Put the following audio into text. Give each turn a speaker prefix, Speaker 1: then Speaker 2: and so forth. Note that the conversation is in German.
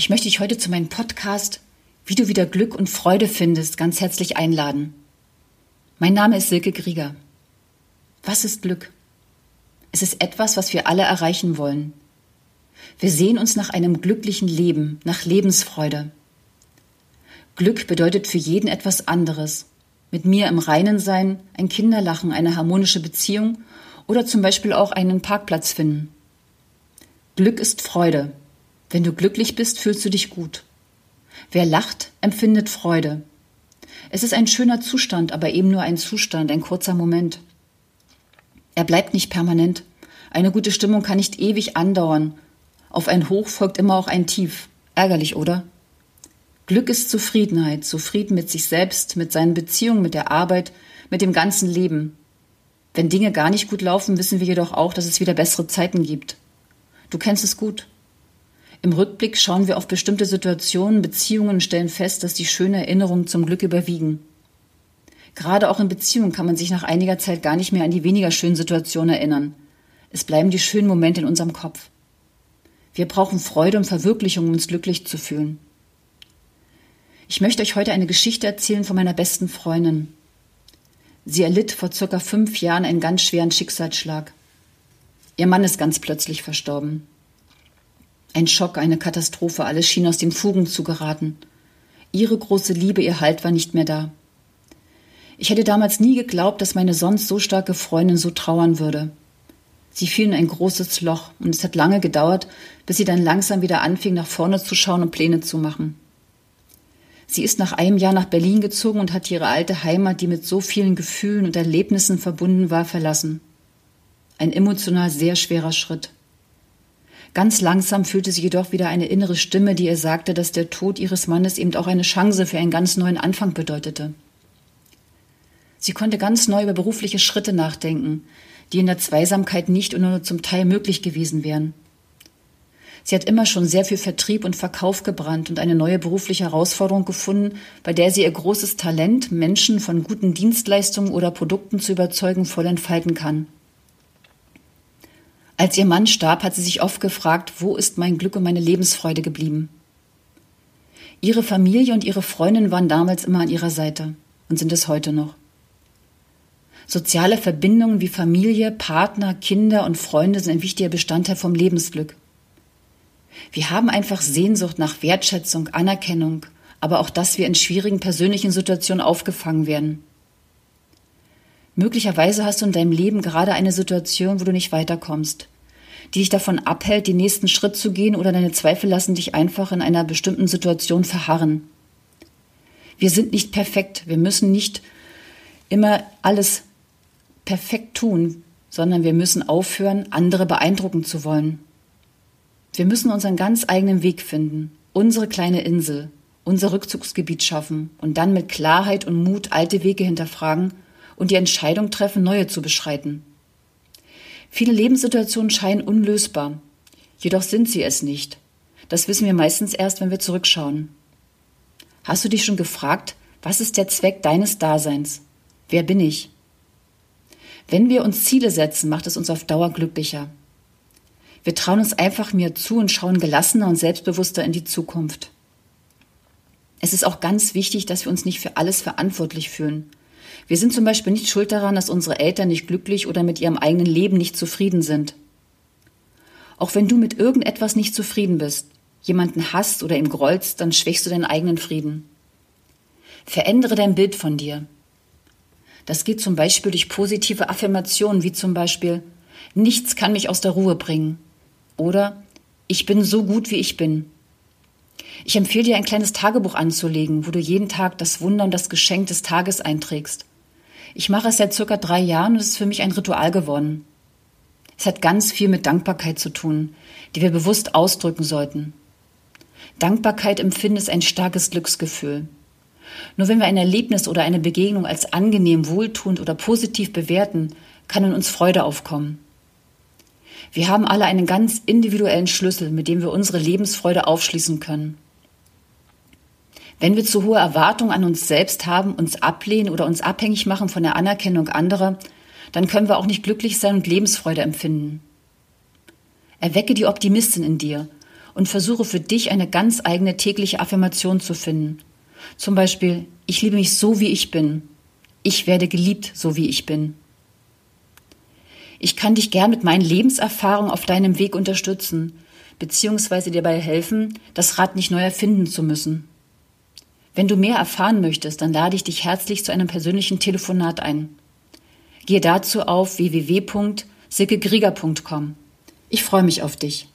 Speaker 1: Ich möchte dich heute zu meinem Podcast Wie du wieder Glück und Freude findest ganz herzlich einladen. Mein Name ist Silke Grieger. Was ist Glück? Es ist etwas, was wir alle erreichen wollen. Wir sehen uns nach einem glücklichen Leben, nach Lebensfreude. Glück bedeutet für jeden etwas anderes. Mit mir im Reinen sein, ein Kinderlachen, eine harmonische Beziehung oder zum Beispiel auch einen Parkplatz finden. Glück ist Freude, wenn du glücklich bist, fühlst du dich gut. Wer lacht, empfindet Freude. Es ist ein schöner Zustand, aber eben nur ein Zustand, ein kurzer Moment. Er bleibt nicht permanent. Eine gute Stimmung kann nicht ewig andauern. Auf ein Hoch folgt immer auch ein Tief. Ärgerlich, oder? Glück ist Zufriedenheit, zufrieden mit sich selbst, mit seinen Beziehungen, mit der Arbeit, mit dem ganzen Leben. Wenn Dinge gar nicht gut laufen, wissen wir jedoch auch, dass es wieder bessere Zeiten gibt. Du kennst es gut. Im Rückblick schauen wir auf bestimmte Situationen, Beziehungen und stellen fest, dass die schönen Erinnerungen zum Glück überwiegen. Gerade auch in Beziehungen kann man sich nach einiger Zeit gar nicht mehr an die weniger schönen Situationen erinnern. Es bleiben die schönen Momente in unserem Kopf. Wir brauchen Freude und Verwirklichung, um uns glücklich zu fühlen. Ich möchte euch heute eine Geschichte erzählen von meiner besten Freundin. Sie erlitt vor circa fünf Jahren einen ganz schweren Schicksalsschlag. Ihr Mann ist ganz plötzlich verstorben. Ein Schock, eine Katastrophe, alles schien aus den Fugen zu geraten. Ihre große Liebe, ihr Halt war nicht mehr da. Ich hätte damals nie geglaubt, dass meine sonst so starke Freundin so trauern würde. Sie fiel in ein großes Loch, und es hat lange gedauert, bis sie dann langsam wieder anfing, nach vorne zu schauen und Pläne zu machen. Sie ist nach einem Jahr nach Berlin gezogen und hat ihre alte Heimat, die mit so vielen Gefühlen und Erlebnissen verbunden war, verlassen. Ein emotional sehr schwerer Schritt. Ganz langsam fühlte sie jedoch wieder eine innere Stimme, die ihr sagte, dass der Tod ihres Mannes eben auch eine Chance für einen ganz neuen Anfang bedeutete. Sie konnte ganz neu über berufliche Schritte nachdenken, die in der Zweisamkeit nicht und nur zum Teil möglich gewesen wären. Sie hat immer schon sehr viel Vertrieb und Verkauf gebrannt und eine neue berufliche Herausforderung gefunden, bei der sie ihr großes Talent, Menschen von guten Dienstleistungen oder Produkten zu überzeugen, voll entfalten kann. Als ihr Mann starb, hat sie sich oft gefragt, wo ist mein Glück und meine Lebensfreude geblieben? Ihre Familie und ihre Freundin waren damals immer an ihrer Seite und sind es heute noch. Soziale Verbindungen wie Familie, Partner, Kinder und Freunde sind ein wichtiger Bestandteil vom Lebensglück. Wir haben einfach Sehnsucht nach Wertschätzung, Anerkennung, aber auch, dass wir in schwierigen persönlichen Situationen aufgefangen werden. Möglicherweise hast du in deinem Leben gerade eine Situation, wo du nicht weiterkommst, die dich davon abhält, den nächsten Schritt zu gehen oder deine Zweifel lassen dich einfach in einer bestimmten Situation verharren. Wir sind nicht perfekt, wir müssen nicht immer alles perfekt tun, sondern wir müssen aufhören, andere beeindrucken zu wollen. Wir müssen unseren ganz eigenen Weg finden, unsere kleine Insel, unser Rückzugsgebiet schaffen und dann mit Klarheit und Mut alte Wege hinterfragen und die Entscheidung treffen, neue zu beschreiten. Viele Lebenssituationen scheinen unlösbar, jedoch sind sie es nicht. Das wissen wir meistens erst, wenn wir zurückschauen. Hast du dich schon gefragt, was ist der Zweck deines Daseins? Wer bin ich? Wenn wir uns Ziele setzen, macht es uns auf Dauer glücklicher. Wir trauen uns einfach mehr zu und schauen gelassener und selbstbewusster in die Zukunft. Es ist auch ganz wichtig, dass wir uns nicht für alles verantwortlich fühlen. Wir sind zum Beispiel nicht schuld daran, dass unsere Eltern nicht glücklich oder mit ihrem eigenen Leben nicht zufrieden sind. Auch wenn du mit irgendetwas nicht zufrieden bist, jemanden hasst oder ihm grollst, dann schwächst du deinen eigenen Frieden. Verändere dein Bild von dir. Das geht zum Beispiel durch positive Affirmationen, wie zum Beispiel Nichts kann mich aus der Ruhe bringen oder Ich bin so gut, wie ich bin. Ich empfehle dir ein kleines Tagebuch anzulegen, wo du jeden Tag das Wunder und das Geschenk des Tages einträgst. Ich mache es seit circa drei Jahren und es ist für mich ein Ritual geworden. Es hat ganz viel mit Dankbarkeit zu tun, die wir bewusst ausdrücken sollten. Dankbarkeit empfinden ist ein starkes Glücksgefühl. Nur wenn wir ein Erlebnis oder eine Begegnung als angenehm, wohltuend oder positiv bewerten, kann in uns Freude aufkommen. Wir haben alle einen ganz individuellen Schlüssel, mit dem wir unsere Lebensfreude aufschließen können. Wenn wir zu hohe Erwartungen an uns selbst haben, uns ablehnen oder uns abhängig machen von der Anerkennung anderer, dann können wir auch nicht glücklich sein und Lebensfreude empfinden. Erwecke die Optimistin in dir und versuche für dich eine ganz eigene tägliche Affirmation zu finden. Zum Beispiel, ich liebe mich so, wie ich bin. Ich werde geliebt, so wie ich bin. Ich kann dich gern mit meinen Lebenserfahrungen auf deinem Weg unterstützen, beziehungsweise dir dabei helfen, das Rad nicht neu erfinden zu müssen. Wenn du mehr erfahren möchtest, dann lade ich dich herzlich zu einem persönlichen Telefonat ein. Gehe dazu auf www.silkegrieger.com. Ich freue mich auf dich.